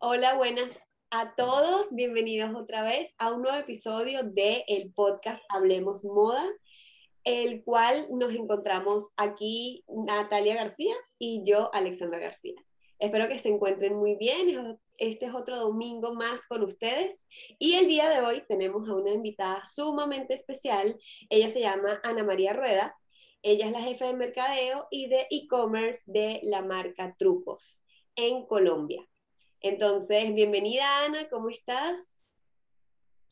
Hola, buenas a todos. Bienvenidos otra vez a un nuevo episodio de el podcast Hablemos Moda, el cual nos encontramos aquí Natalia García y yo, Alexandra García. Espero que se encuentren muy bien. Este es otro domingo más con ustedes. Y el día de hoy tenemos a una invitada sumamente especial. Ella se llama Ana María Rueda. Ella es la jefa de mercadeo y de e-commerce de la marca Trucos en Colombia. Entonces, bienvenida Ana, ¿cómo estás?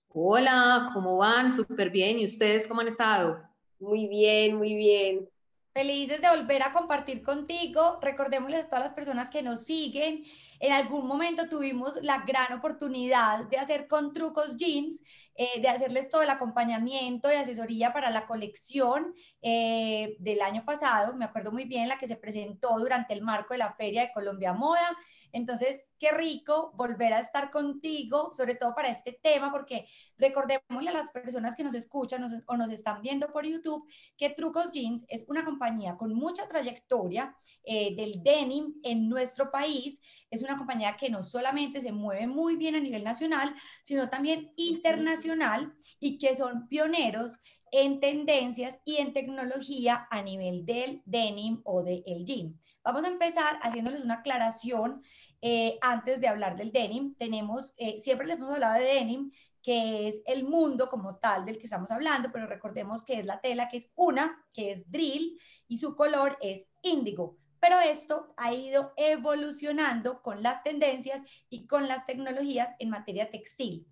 Hola, ¿cómo van? Súper bien. ¿Y ustedes cómo han estado? Muy bien, muy bien. Felices de volver a compartir contigo. Recordémosles a todas las personas que nos siguen. En algún momento tuvimos la gran oportunidad de hacer con trucos jeans, eh, de hacerles todo el acompañamiento y asesoría para la colección eh, del año pasado. Me acuerdo muy bien la que se presentó durante el marco de la Feria de Colombia Moda. Entonces, qué rico volver a estar contigo, sobre todo para este tema, porque recordémosle a las personas que nos escuchan o nos están viendo por YouTube que Trucos Jeans es una compañía con mucha trayectoria eh, del denim en nuestro país. Es una compañía que no solamente se mueve muy bien a nivel nacional, sino también internacional y que son pioneros en tendencias y en tecnología a nivel del denim o del jean. Vamos a empezar haciéndoles una aclaración eh, antes de hablar del denim. Tenemos, eh, siempre les hemos hablado de denim, que es el mundo como tal del que estamos hablando, pero recordemos que es la tela que es una, que es drill, y su color es índigo. Pero esto ha ido evolucionando con las tendencias y con las tecnologías en materia textil.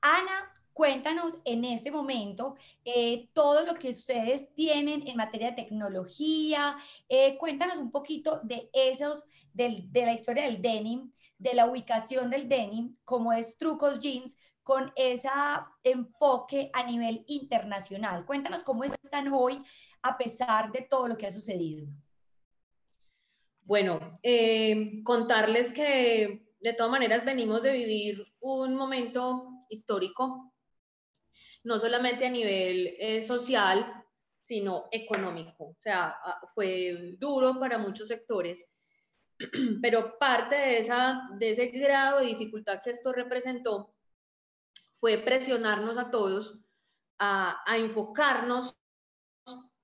Ana, cuéntanos en este momento eh, todo lo que ustedes tienen en materia de tecnología. Eh, cuéntanos un poquito de esos, de la historia del denim, de la ubicación del denim, como es Trucos Jeans, con ese enfoque a nivel internacional. Cuéntanos cómo están hoy a pesar de todo lo que ha sucedido. Bueno, eh, contarles que de todas maneras venimos de vivir un momento histórico, no solamente a nivel eh, social, sino económico. O sea, fue duro para muchos sectores, pero parte de, esa, de ese grado de dificultad que esto representó fue presionarnos a todos a enfocarnos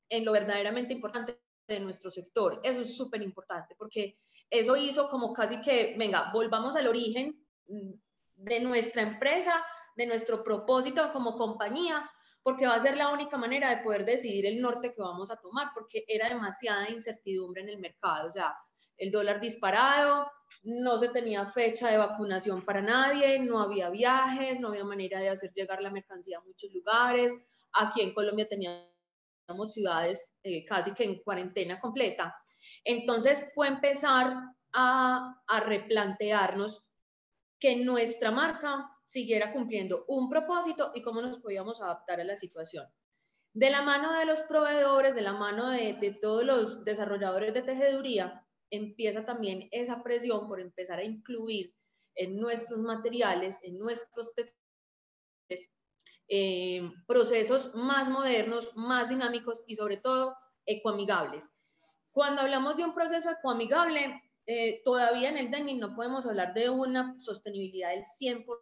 en lo verdaderamente importante de nuestro sector. Eso es súper importante porque eso hizo como casi que, venga, volvamos al origen mm, de nuestra empresa, de nuestro propósito como compañía, porque va a ser la única manera de poder decidir el norte que vamos a tomar, porque era demasiada incertidumbre en el mercado, o sea, el dólar disparado, no se tenía fecha de vacunación para nadie, no había viajes, no había manera de hacer llegar la mercancía a muchos lugares, aquí en Colombia teníamos ciudades eh, casi que en cuarentena completa. Entonces fue empezar a, a replantearnos que nuestra marca siguiera cumpliendo un propósito y cómo nos podíamos adaptar a la situación. De la mano de los proveedores, de la mano de, de todos los desarrolladores de tejeduría, empieza también esa presión por empezar a incluir en nuestros materiales, en nuestros textiles, eh, procesos más modernos, más dinámicos y sobre todo ecoamigables. Cuando hablamos de un proceso ecoamigable, eh, todavía en el denim no podemos hablar de una sostenibilidad del 100%,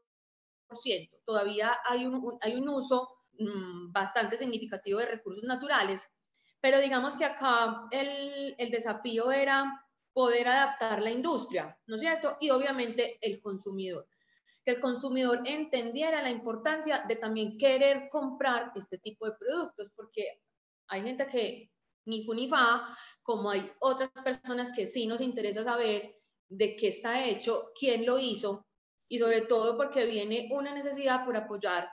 todavía hay un, hay un uso mm, bastante significativo de recursos naturales, pero digamos que acá el, el desafío era poder adaptar la industria, ¿no es cierto? Y obviamente el consumidor que el consumidor entendiera la importancia de también querer comprar este tipo de productos, porque hay gente que ni fu ni fa, como hay otras personas que sí nos interesa saber de qué está hecho, quién lo hizo, y sobre todo porque viene una necesidad por apoyar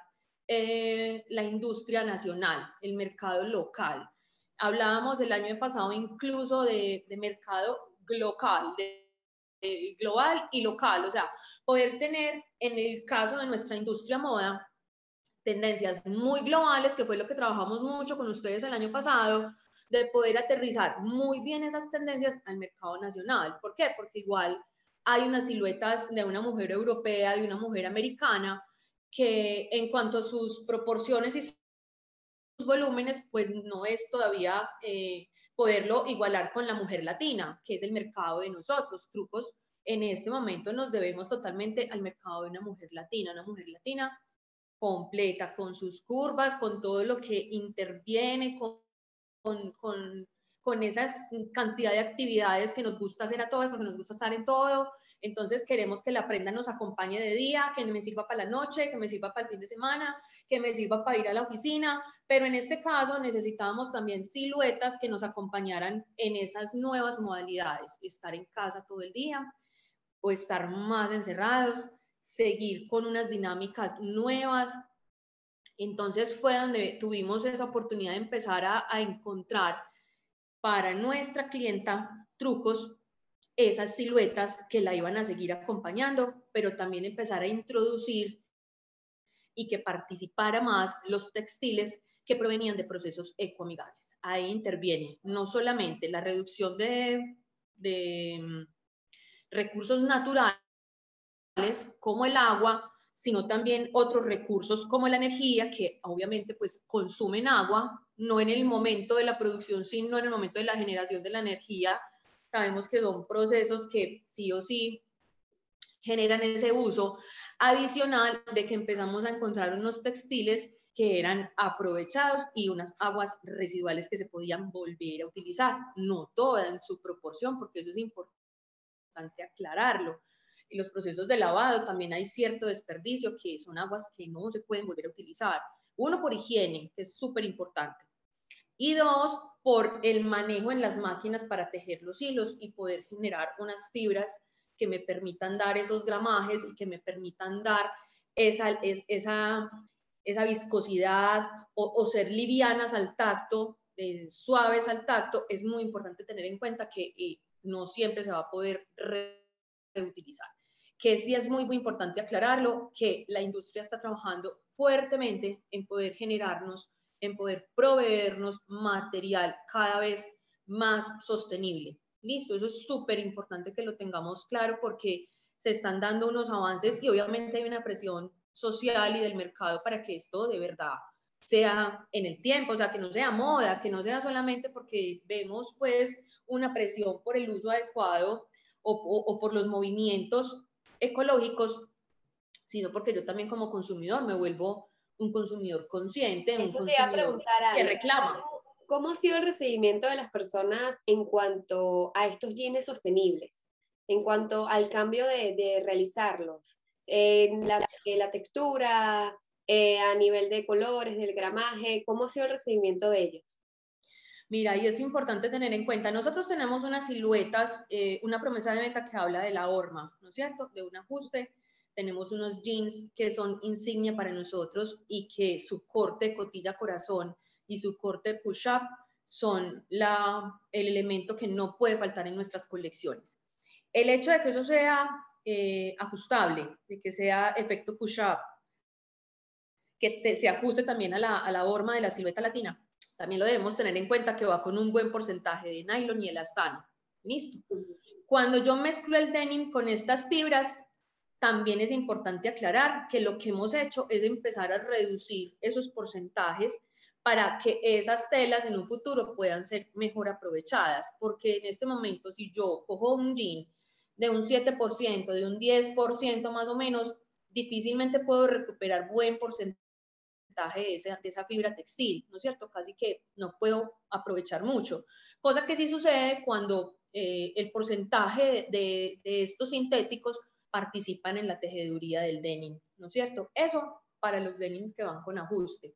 eh, la industria nacional, el mercado local. Hablábamos el año pasado incluso de, de mercado local, de global y local, o sea, poder tener en el caso de nuestra industria moda tendencias muy globales, que fue lo que trabajamos mucho con ustedes el año pasado, de poder aterrizar muy bien esas tendencias al mercado nacional. ¿Por qué? Porque igual hay unas siluetas de una mujer europea, de una mujer americana, que en cuanto a sus proporciones y sus volúmenes, pues no es todavía eh, poderlo igualar con la mujer latina, que es el mercado de nosotros. Trucos, en este momento nos debemos totalmente al mercado de una mujer latina, una mujer latina completa, con sus curvas, con todo lo que interviene, con, con, con, esa cantidad de actividades que nos gusta hacer a todas, porque nos gusta estar en todo. Entonces queremos que la prenda nos acompañe de día, que me sirva para la noche, que me sirva para el fin de semana, que me sirva para ir a la oficina, pero en este caso necesitábamos también siluetas que nos acompañaran en esas nuevas modalidades, estar en casa todo el día o estar más encerrados, seguir con unas dinámicas nuevas. Entonces fue donde tuvimos esa oportunidad de empezar a, a encontrar para nuestra clienta trucos, esas siluetas que la iban a seguir acompañando, pero también empezar a introducir y que participara más los textiles que provenían de procesos ecoamigables. Ahí interviene no solamente la reducción de, de mm, recursos naturales como el agua, sino también otros recursos como la energía, que obviamente pues consumen agua, no en el momento de la producción, sino en el momento de la generación de la energía. Sabemos que son procesos que sí o sí generan ese uso adicional de que empezamos a encontrar unos textiles que eran aprovechados y unas aguas residuales que se podían volver a utilizar, no toda en su proporción, porque eso es importante aclararlo. En los procesos de lavado también hay cierto desperdicio, que son aguas que no se pueden volver a utilizar. Uno, por higiene, que es súper importante. Y dos, por el manejo en las máquinas para tejer los hilos y poder generar unas fibras que me permitan dar esos gramajes y que me permitan dar esa, esa, esa viscosidad o, ser livianas al tacto, eh, suaves al tacto, es muy importante tener en cuenta que eh, no siempre se va a poder reutilizar. Que sí es muy, muy importante aclararlo, que la industria está trabajando fuertemente en poder generarnos, en poder proveernos material cada vez más sostenible. Listo, eso es súper importante que lo tengamos claro porque se están dando unos avances y obviamente hay una presión social y del mercado para que esto de verdad sea en el tiempo, o sea, que no sea moda, que no sea solamente porque vemos pues una presión por el uso adecuado o, por los movimientos ecológicos, sino porque yo también como consumidor me vuelvo un consumidor consciente, un consumidor que reclama. ¿Cómo ha sido el recibimiento de las personas en cuanto a estos jeans sostenibles? En cuanto al cambio de, realizarlos, en la, textura, eh, a nivel de colores, del gramaje, ¿cómo ha sido el recibimiento de ellos? Mira, y es importante tener en cuenta, nosotros tenemos unas siluetas, eh, una promesa de venta que habla de la horma, ¿no es cierto? De un ajuste. Tenemos unos jeans que son insignia para nosotros y que su corte cotilla corazón y su corte push-up son la, el elemento que no puede faltar en nuestras colecciones. El hecho de que eso sea eh, ajustable, de que sea efecto push-up, que se ajuste también a la, a la horma de la silueta latina, también lo debemos tener en cuenta que va con un buen porcentaje de nylon y elastano. Listo. Cuando yo mezclo el denim con estas fibras, también es importante aclarar que lo que hemos hecho es empezar a reducir esos porcentajes para que esas telas en un futuro puedan ser mejor aprovechadas, porque en este momento si yo cojo un jean de un 7%, de un 10% más o menos, difícilmente puedo recuperar buen porcentaje de esa, de esa fibra textil, ¿no es cierto? Casi que no puedo aprovechar mucho. Cosa que sí sucede cuando eh, el porcentaje de, de estos sintéticos participan en la tejeduría del denim, ¿no es cierto? Eso para los denims que van con ajuste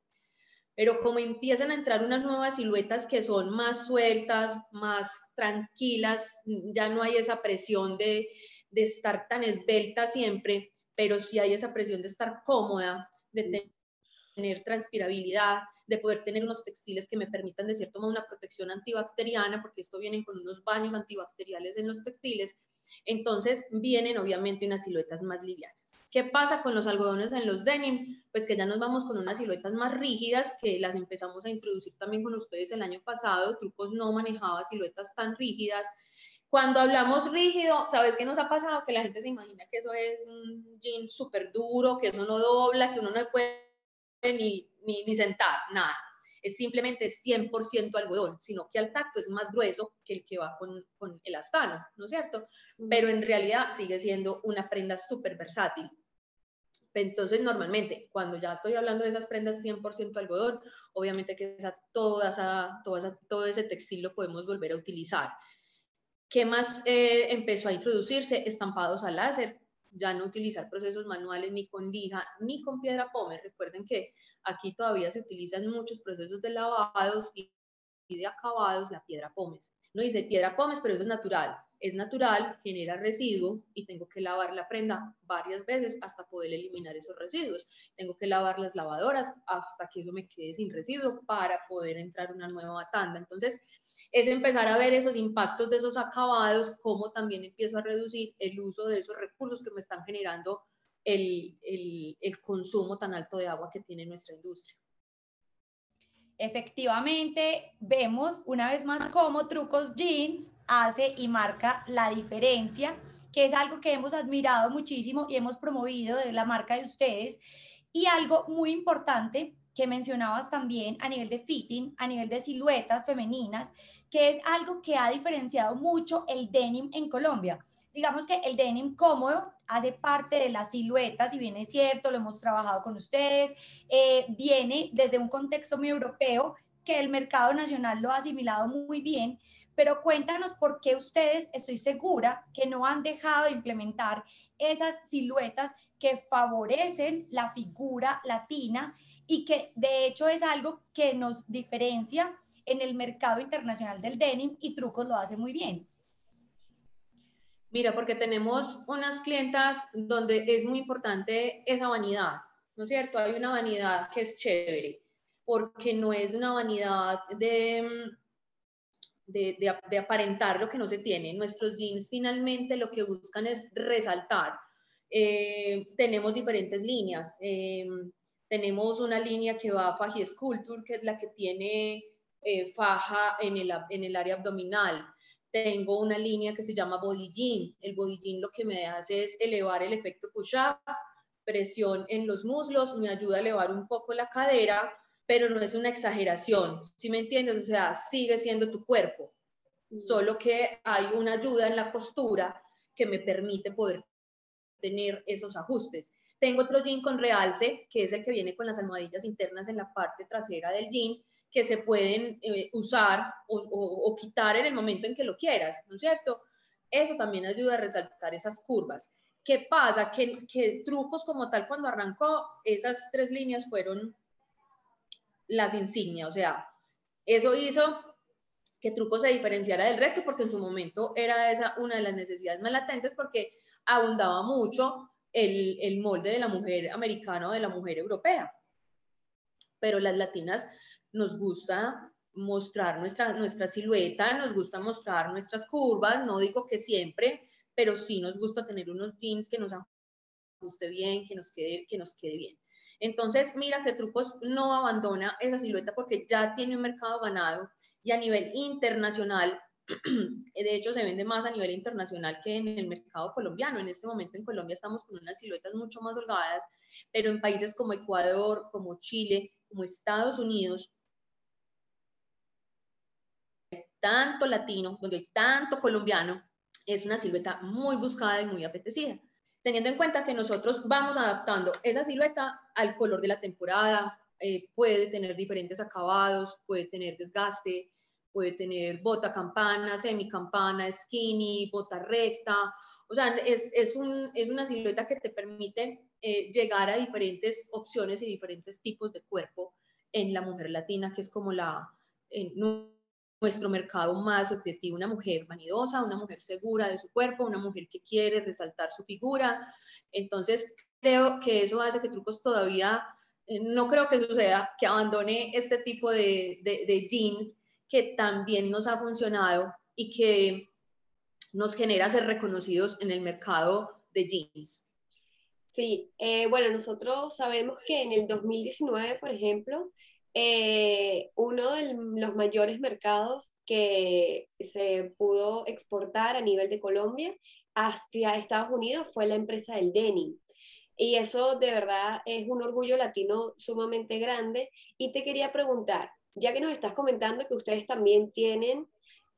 pero como empiezan a entrar unas nuevas siluetas que son más sueltas, más tranquilas, ya no hay esa presión de, de estar tan esbelta siempre, pero sí hay esa presión de estar cómoda, de tener transpirabilidad, de poder tener unos textiles que me permitan de cierto modo una protección antibacteriana, porque esto viene con unos baños antibacteriales en los textiles, entonces vienen obviamente unas siluetas más livianas. ¿Qué pasa con los algodones en los denim? Pues que ya nos vamos con unas siluetas más rígidas que las empezamos a introducir también con ustedes el año pasado. Trucos no manejaba siluetas tan rígidas. Cuando hablamos rígido, ¿sabes qué nos ha pasado? Que la gente se imagina que eso es un jean súper duro, que eso no dobla, que uno no puede ni, ni, ni sentar, nada. Es simplemente 100% algodón, sino que al tacto es más grueso que el que va con, con el astano, ¿no es cierto? Pero en realidad sigue siendo una prenda súper versátil. Entonces, normalmente, cuando ya estoy hablando de esas prendas 100% algodón, obviamente que esa, toda esa, toda todo ese textil lo podemos volver a utilizar. ¿Qué más eh, empezó a introducirse? Estampados a láser, ya no utilizar procesos manuales ni con lija ni con piedra pómez. Recuerden que aquí todavía se utilizan muchos procesos de lavados y de acabados la piedra pómez. No dice piedra pómez, pero eso es natural es natural, genera residuo y tengo que lavar la prenda varias veces hasta poder eliminar esos residuos. Tengo que lavar las lavadoras hasta que eso me quede sin residuo para poder entrar una nueva tanda. Entonces, es empezar a ver esos impactos de esos acabados, cómo también empiezo a reducir el uso de esos recursos que me están generando el, el, el consumo tan alto de agua que tiene nuestra industria. Efectivamente, vemos una vez más cómo Trucos Jeans hace y marca la diferencia, que es algo que hemos admirado muchísimo y hemos promovido de la marca de ustedes. Y algo muy importante que mencionabas también a nivel de fitting, a nivel de siluetas femeninas, que es algo que ha diferenciado mucho el denim en Colombia digamos que el denim cómodo hace parte de la silueta, si bien es cierto, lo hemos trabajado con ustedes, eh, viene desde un contexto muy europeo que el mercado nacional lo ha asimilado muy bien, pero cuéntanos por qué ustedes, estoy segura, que no han dejado de implementar esas siluetas que favorecen la figura latina y que de hecho es algo que nos diferencia en el mercado internacional del denim y Trucos lo hace muy bien. Mira, porque tenemos unas clientas donde es muy importante esa vanidad, ¿no es cierto? Hay una vanidad que es chévere, porque no es una vanidad de, de, aparentar lo que no se tiene. Nuestros jeans finalmente lo que buscan es resaltar. Eh, tenemos diferentes líneas. Eh, tenemos una línea que va a Faji Sculpture, que es la que tiene eh, faja en el, en el área abdominal tengo una línea que se llama body jean. El body jean lo que me hace es elevar el efecto push-up, presión en los muslos, me ayuda a elevar un poco la cadera, pero no es una exageración, ¿sí me entiendes? O sea, sigue siendo tu cuerpo, solo que hay una ayuda en la costura que me permite poder tener esos ajustes. Tengo otro jean con realce, que es el que viene con las almohadillas internas en la parte trasera del jean, que se pueden eh, usar o, quitar en el momento en que lo quieras, ¿no es cierto? Eso también ayuda a resaltar esas curvas. ¿Qué pasa? Que, trucos como tal cuando arrancó, esas tres líneas fueron las insignias, o sea, eso hizo que truco se diferenciara del resto porque en su momento era esa una de las necesidades más latentes porque abundaba mucho el, el molde de la mujer americana o de la mujer europea. Pero las latinas nos gusta mostrar nuestra, nuestra silueta, nos gusta mostrar nuestras curvas, no digo que siempre, pero sí nos gusta tener unos jeans que nos ajuste bien, que nos quede, que nos quede bien. Entonces, mira que Trucos no abandona esa silueta porque ya tiene un mercado ganado y a nivel internacional, de hecho se vende más a nivel internacional que en el mercado colombiano. En este momento en Colombia estamos con unas siluetas mucho más holgadas, pero en países como Ecuador, como Chile, como Estados Unidos, tanto latino, donde hay tanto colombiano, es una silueta muy buscada y muy apetecida. Teniendo en cuenta que nosotros vamos adaptando esa silueta al color de la temporada, eh, puede tener diferentes acabados, puede tener desgaste, puede tener bota campana, semi campana, skinny, bota recta. O sea, es, es, un, es una silueta que te permite eh, llegar a diferentes opciones y diferentes tipos de cuerpo en la mujer latina, que es como la, nuestro mercado más objetivo, una mujer vanidosa, una mujer segura de su cuerpo, una mujer que quiere resaltar su figura. Entonces, creo que eso hace que Trucos todavía, eh, no creo que suceda, que abandone este tipo de, de, jeans que también nos ha funcionado y que nos genera ser reconocidos en el mercado de jeans. Sí, eh, bueno, nosotros sabemos que en el 2019, por ejemplo, eh, uno de los mayores mercados que se pudo exportar a nivel de Colombia hacia Estados Unidos fue la empresa del denim. Y eso de verdad es un orgullo latino sumamente grande. Y te quería preguntar, ya que nos estás comentando que ustedes también tienen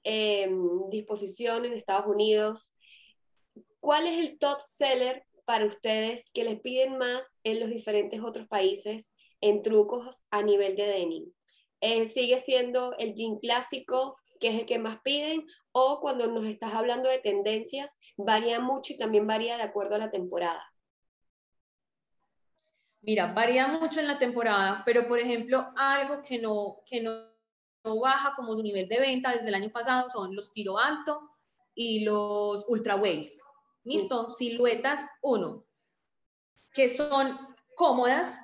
em, disposición en Estados Unidos, ¿cuál es el top seller para ustedes que les piden más en los diferentes otros países en trucos a nivel de denim? Eh, ¿Sigue siendo el jean clásico, que es el que más piden? ¿O cuando nos estás hablando de tendencias, varía mucho y también varía de acuerdo a la temporada? Mira, varía mucho en la temporada, pero por ejemplo, algo que no, que no, baja como su nivel de venta desde el año pasado son los tiro alto y los ultra waist. ¿Listo? Siluetas 1, que son cómodas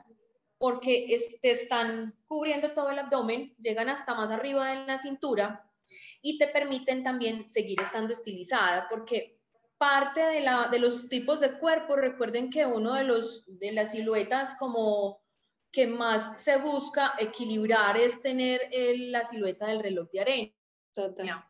porque te están cubriendo todo el abdomen, llegan hasta más arriba de la cintura y te permiten también seguir estando estilizada porque parte de, la, de los tipos de cuerpo, recuerden que uno de, los, de las siluetas como que más se busca equilibrar es tener la silueta del reloj de arena.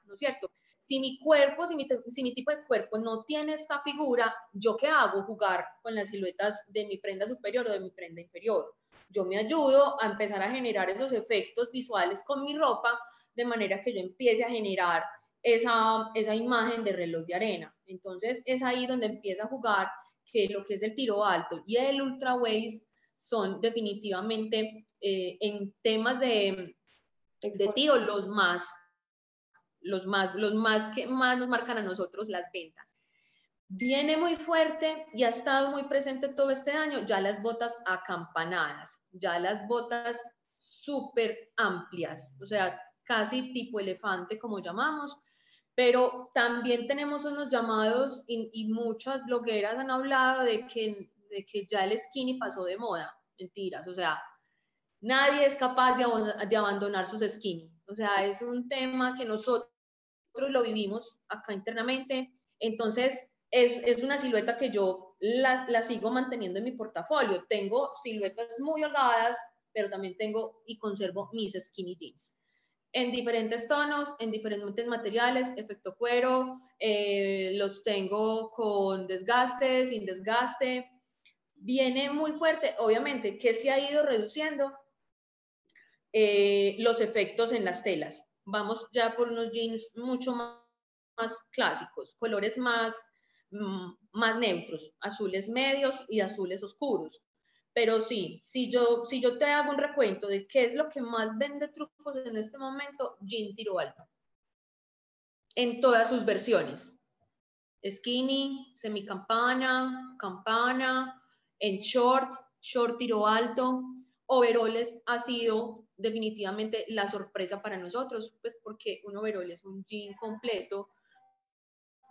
¿No es cierto? Si mi cuerpo, si mi, si mi tipo de cuerpo no tiene esta figura, ¿yo qué hago? Jugar con las siluetas de mi prenda superior o de mi prenda inferior. Yo me ayudo a empezar a generar esos efectos visuales con mi ropa de manera que yo empiece a generar esa, esa imagen de reloj de arena. Entonces es ahí donde empieza a jugar que lo que es el tiro alto y el ultra waist son definitivamente eh, en temas de, de tiro los más, los más, los más que más nos marcan a nosotros las ventas. Viene muy fuerte y ha estado muy presente todo este año ya las botas acampanadas, ya las botas súper amplias, o sea, casi tipo elefante como llamamos, pero también tenemos unos llamados y, muchas blogueras han hablado de que, de que ya el skinny pasó de moda. Mentiras, o sea, nadie es capaz de, de abandonar sus skinny. O sea, es un tema que nosotros lo vivimos acá internamente. Entonces, es, es una silueta que yo la, la, sigo manteniendo en mi portafolio. Tengo siluetas muy holgadas, pero también tengo y conservo mis skinny jeans en diferentes tonos, en diferentes materiales, efecto cuero, eh, los tengo con desgaste, sin desgaste. Viene muy fuerte, obviamente, que se ha ido reduciendo eh, los efectos en las telas. Vamos ya por unos jeans mucho más, más clásicos, colores más, más neutros, azules medios y azules oscuros. Pero sí, si yo, si yo te hago un recuento de qué es lo que más vende trucos en este momento, jean tiro alto. En todas sus versiones. Skinny, semicampana, campana, en short, short tiro alto. Overoles ha sido definitivamente la sorpresa para nosotros, pues porque un overol es un jean completo.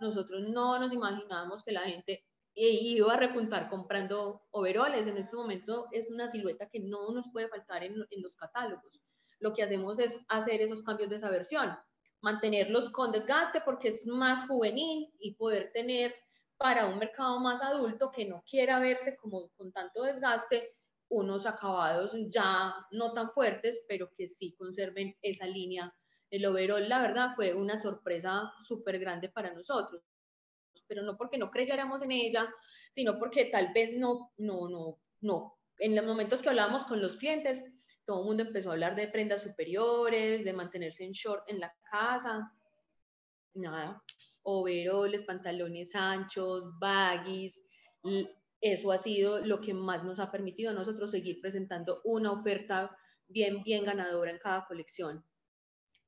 Nosotros no nos imaginábamos que la gente ido a repuntar comprando overoles. En este momento es una silueta que no nos puede faltar en, en, los catálogos. Lo que hacemos es hacer esos cambios de esa versión, mantenerlos con desgaste porque es más juvenil y poder tener para un mercado más adulto que no quiera verse como con tanto desgaste unos acabados ya no tan fuertes, pero que sí conserven esa línea. El overall, la verdad, fue una sorpresa súper grande para nosotros pero no porque no creyéramos en ella, sino porque tal vez no, no, no, no. En los momentos que hablábamos con los clientes, todo el mundo empezó a hablar de prendas superiores, de mantenerse en short en la casa, nada, overoles, pantalones anchos, baggies, eso ha sido lo que más nos ha permitido a nosotros seguir presentando una oferta bien, bien ganadora en cada colección.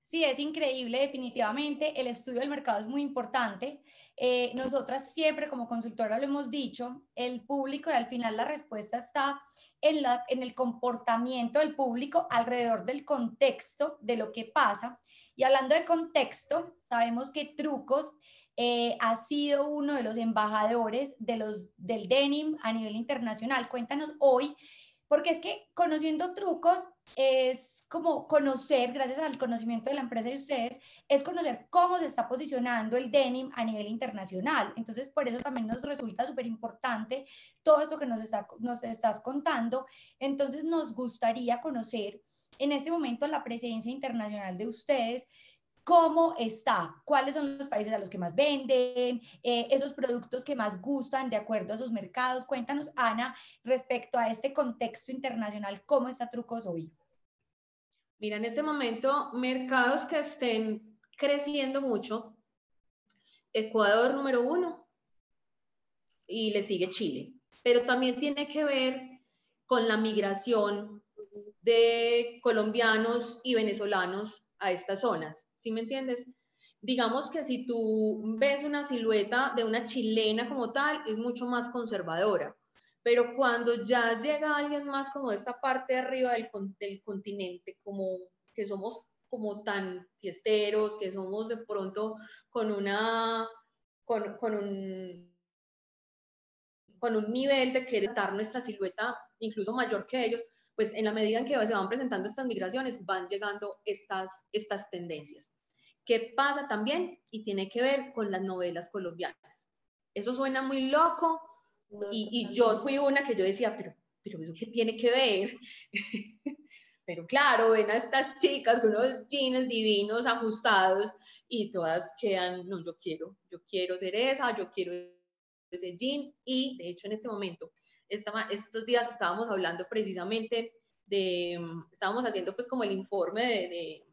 Sí, es increíble, definitivamente. El estudio del mercado es muy importante. Eh, nosotras siempre como consultora lo hemos dicho, el público y al final la respuesta está en, la, en el comportamiento del público alrededor del contexto de lo que pasa. Y hablando de contexto, sabemos que Trucos eh, ha sido uno de los embajadores de los, del denim a nivel internacional. Cuéntanos hoy porque es que conociendo trucos es como conocer, gracias al conocimiento de la empresa de ustedes, es conocer cómo se está posicionando el denim a nivel internacional. Entonces, por eso también nos resulta súper importante todo esto que nos, está, nos estás contando. Entonces, nos gustaría conocer en este momento la presencia internacional de ustedes ¿Cómo está? ¿Cuáles son los países a los que más venden? Eh, esos productos que más gustan de acuerdo a esos mercados. Cuéntanos, Ana, respecto a este contexto internacional, ¿cómo está Trucos hoy? Mira, en este momento, mercados que estén creciendo mucho. Ecuador número uno y le sigue Chile. Pero también tiene que ver con la migración de colombianos y venezolanos a estas zonas. ¿Sí me entiendes? Digamos que si tú ves una silueta de una chilena como tal, es mucho más conservadora. Pero cuando ya llega alguien más como de esta parte de arriba del, del continente, como que somos como tan fiesteros, que somos de pronto con una, con, con un con un nivel de querer dar nuestra silueta incluso mayor que ellos, pues en la medida en que se van presentando estas migraciones, van llegando estas, estas tendencias. ¿Qué pasa también? Y tiene que ver con las novelas colombianas. Eso suena muy loco y, y, yo fui una que yo decía, pero, pero ¿eso qué tiene que ver? pero claro, ven a estas chicas con unos jeans divinos, ajustados y todas quedan, no, yo quiero, yo quiero ser esa, yo quiero ese jean y de hecho en este momento estos días estábamos hablando precisamente de, estábamos haciendo pues como el informe de,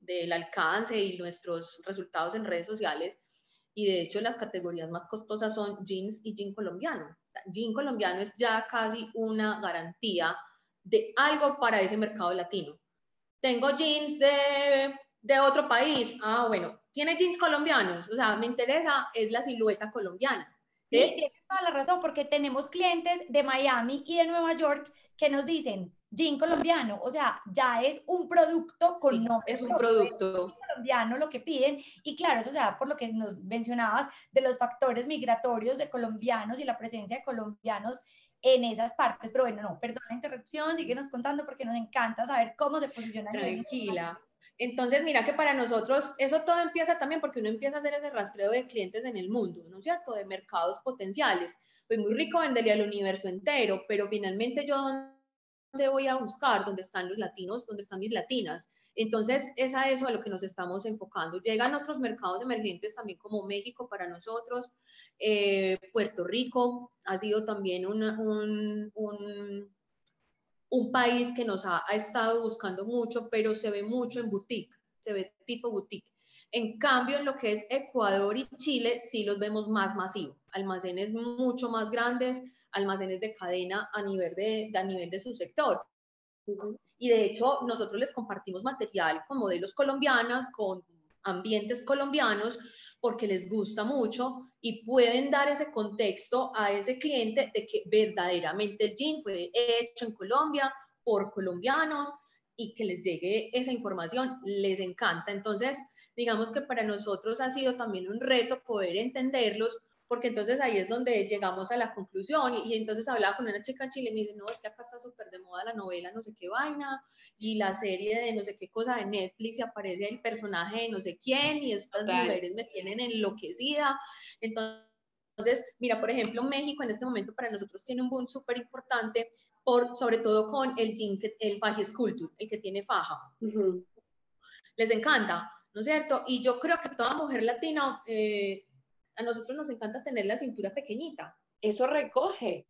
del alcance y nuestros resultados en redes sociales y de hecho las categorías más costosas son jeans y jean colombiano. Jean colombiano es ya casi una garantía de algo para ese mercado latino. Tengo jeans de, de otro país, ah bueno, tiene jeans colombianos, o sea, me interesa es la silueta colombiana Sí, tienes toda la razón, porque tenemos clientes de Miami y de Nueva York que nos dicen, jean colombiano, o sea, ya es un producto con sí, Es un producto colombiano lo que piden, y claro, eso se da por lo que nos mencionabas de los factores migratorios de colombianos y la presencia de colombianos en esas partes. Pero bueno, no, perdón la interrupción, síguenos contando porque nos encanta saber cómo se posiciona. Tranquila. Entonces, mira que para nosotros eso todo empieza también porque uno empieza a hacer ese rastreo de clientes en el mundo, ¿no es cierto? De mercados potenciales. Pues muy rico venderle al universo entero, pero finalmente yo dónde voy a buscar, dónde están los latinos, dónde están mis latinas. Entonces, es a eso a lo que nos estamos enfocando. Llegan otros mercados emergentes también como México para nosotros, eh, Puerto Rico ha sido también un, un un país que nos ha, estado buscando mucho, pero se ve mucho en boutique, se ve tipo boutique. En cambio, en lo que es Ecuador y Chile, sí los vemos más masivos, almacenes mucho más grandes, almacenes de cadena a nivel de, a nivel de su sector. Y de hecho, nosotros les compartimos material con modelos colombianas, con ambientes colombianos, porque les gusta mucho y pueden dar ese contexto a ese cliente de que verdaderamente el jean fue hecho en Colombia por colombianos y que les llegue esa información, les encanta. Entonces, digamos que para nosotros ha sido también un reto poder entenderlos porque entonces ahí es donde llegamos a la conclusión y, entonces hablaba con una chica chile y me dice, no, es que acá está súper de moda la novela no sé qué vaina y la serie de no sé qué cosa de Netflix y aparece el personaje de no sé quién y estas mujeres me tienen enloquecida. Entonces, mira, por ejemplo, México en este momento para nosotros tiene un boom súper importante, por, sobre todo con el jean, el faje sculpture, el que tiene faja. Les encanta, ¿no es cierto? Y yo creo que toda mujer latina... Eh, a nosotros nos encanta tener la cintura pequeñita. Eso recoge.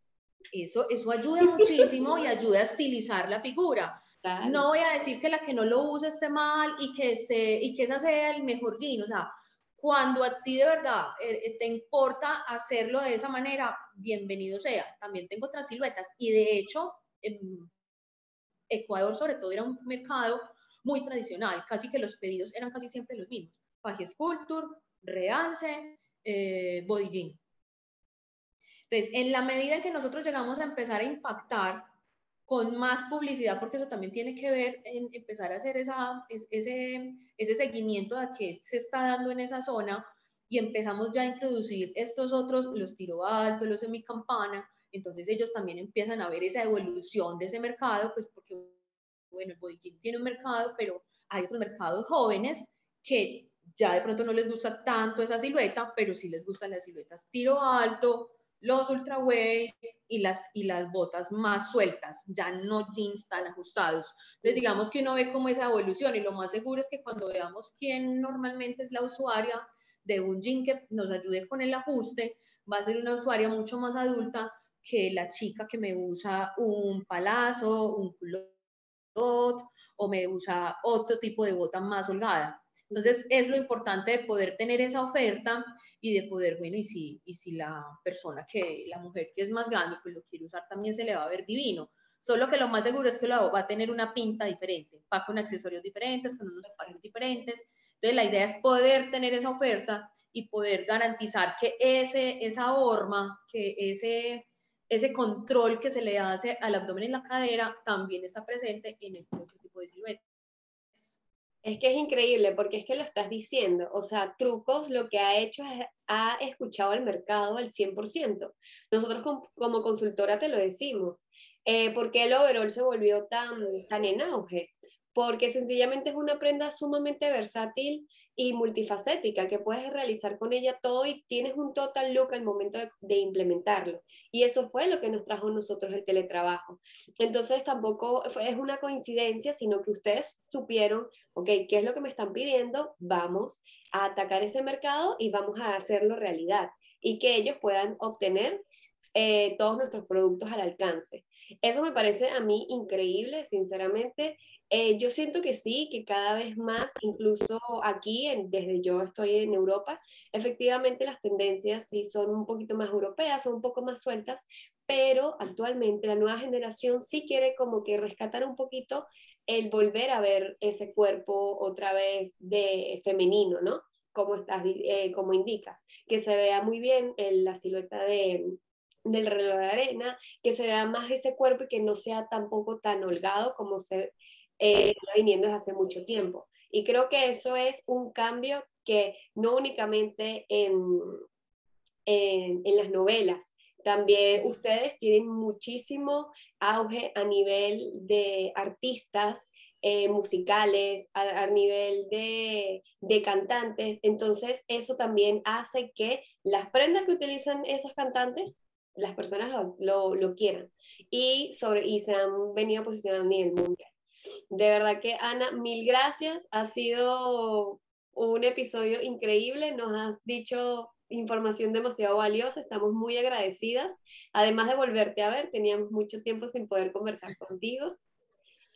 Eso, eso ayuda muchísimo y ayuda a estilizar la figura. No voy a decir que la que no lo use esté mal y que, esté, y que esa sea el mejor jean. O sea, cuando a ti de verdad eh, eh, te importa hacerlo de esa manera, bienvenido sea. También tengo otras siluetas y de hecho, en Ecuador sobre todo era un mercado muy tradicional, casi que los pedidos eran casi siempre los mismos. Paje Sculpture, Reance, eh. Entonces, en la medida en que nosotros llegamos a empezar a impactar con más publicidad, porque eso también tiene que ver en empezar a hacer esa, ese, ese seguimiento de qué se está dando en esa zona y empezamos ya a introducir estos otros, los tiro alto, los semicampana, entonces ellos también empiezan a ver esa evolución de ese mercado, pues porque, bueno, el body jean tiene un mercado, pero hay otros mercados jóvenes que ya de pronto no les gusta tanto esa silueta, pero sí les gustan las siluetas tiro alto, los ultra y las, y las botas más sueltas, ya no jeans tan ajustados. Entonces, digamos que uno ve como esa evolución y lo más seguro es que cuando veamos quién normalmente es la usuaria de un jean que nos ayude con el ajuste, va a ser una usuaria mucho más adulta que la chica que me usa un palazo, un culot o me usa otro tipo de bota más holgada. Entonces, es lo importante de poder tener esa oferta y de poder, bueno, y si, y si la persona que, la mujer que es más grande, pues lo quiere usar también se le va a ver divino. Solo que lo más seguro es que lo va a tener una pinta diferente, va con accesorios diferentes, con unos zapatos diferentes. Entonces, la idea es poder tener esa oferta y poder garantizar que ese, esa horma, que ese, ese control que se le hace al abdomen y la cadera también está presente en este otro tipo de silueta. Es que es increíble porque es que lo estás diciendo, o sea, Trucos lo que ha hecho es, ha escuchado al mercado al 100%. Nosotros como, consultora te lo decimos. Eh, ¿Por qué el overall se volvió tan, tan en auge? Porque sencillamente es una prenda sumamente versátil y multifacética que puedes realizar con ella todo y tienes un total look al momento de, implementarlo. Y eso fue lo que nos trajo nosotros el teletrabajo. Entonces tampoco es una coincidencia, sino que ustedes supieron, ok, ¿qué es lo que me están pidiendo? Vamos a atacar ese mercado y vamos a hacerlo realidad y que ellos puedan obtener eh, todos nuestros productos al alcance. Eso me parece a mí increíble, sinceramente, eh, yo siento que sí, que cada vez más, incluso aquí, desde yo estoy en Europa, efectivamente las tendencias sí son un poquito más europeas, son un poco más sueltas, pero actualmente la nueva generación sí quiere como que rescatar un poquito el volver a ver ese cuerpo otra vez de femenino, ¿no? Como, estás, eh, como indicas, que se vea muy bien en la silueta de, del reloj de arena, que se vea más ese cuerpo y que no sea tampoco tan holgado como se eh, viniendo desde hace mucho tiempo. Y creo que eso es un cambio que no únicamente en, en, las novelas, también ustedes tienen muchísimo auge a nivel de artistas eh, musicales, a, nivel de, de, cantantes. Entonces, eso también hace que las prendas que utilizan esas cantantes, las personas lo, lo, quieran y, sobre, y se han venido posicionando a nivel mundial. De verdad que Ana, mil gracias. Ha sido un episodio increíble. Nos has dicho información demasiado valiosa. Estamos muy agradecidas. Además de volverte a ver, teníamos mucho tiempo sin poder conversar contigo.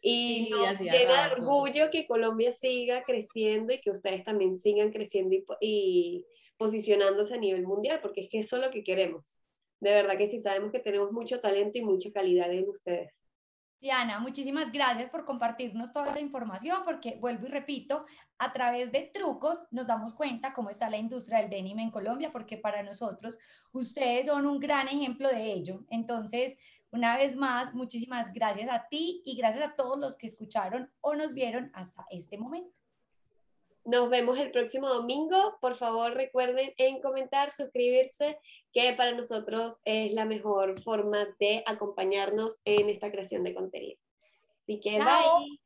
Y nos llena de orgullo que Colombia siga creciendo y que ustedes también sigan creciendo y, y posicionándose a nivel mundial, porque es que eso es lo que queremos. De verdad que sí, sabemos que tenemos mucho talento y mucha calidad en ustedes. Diana, muchísimas gracias por compartirnos toda esa información, porque vuelvo y repito, a través de trucos nos damos cuenta cómo está la industria del denim en Colombia, porque para nosotros ustedes son un gran ejemplo de ello. Entonces, una vez más, muchísimas gracias a ti y gracias a todos los que escucharon o nos vieron hasta este momento. Nos vemos el próximo domingo. Por favor, recuerden en comentar, suscribirse, que para nosotros es la mejor forma de acompañarnos en esta creación de contenido. Así que, bye.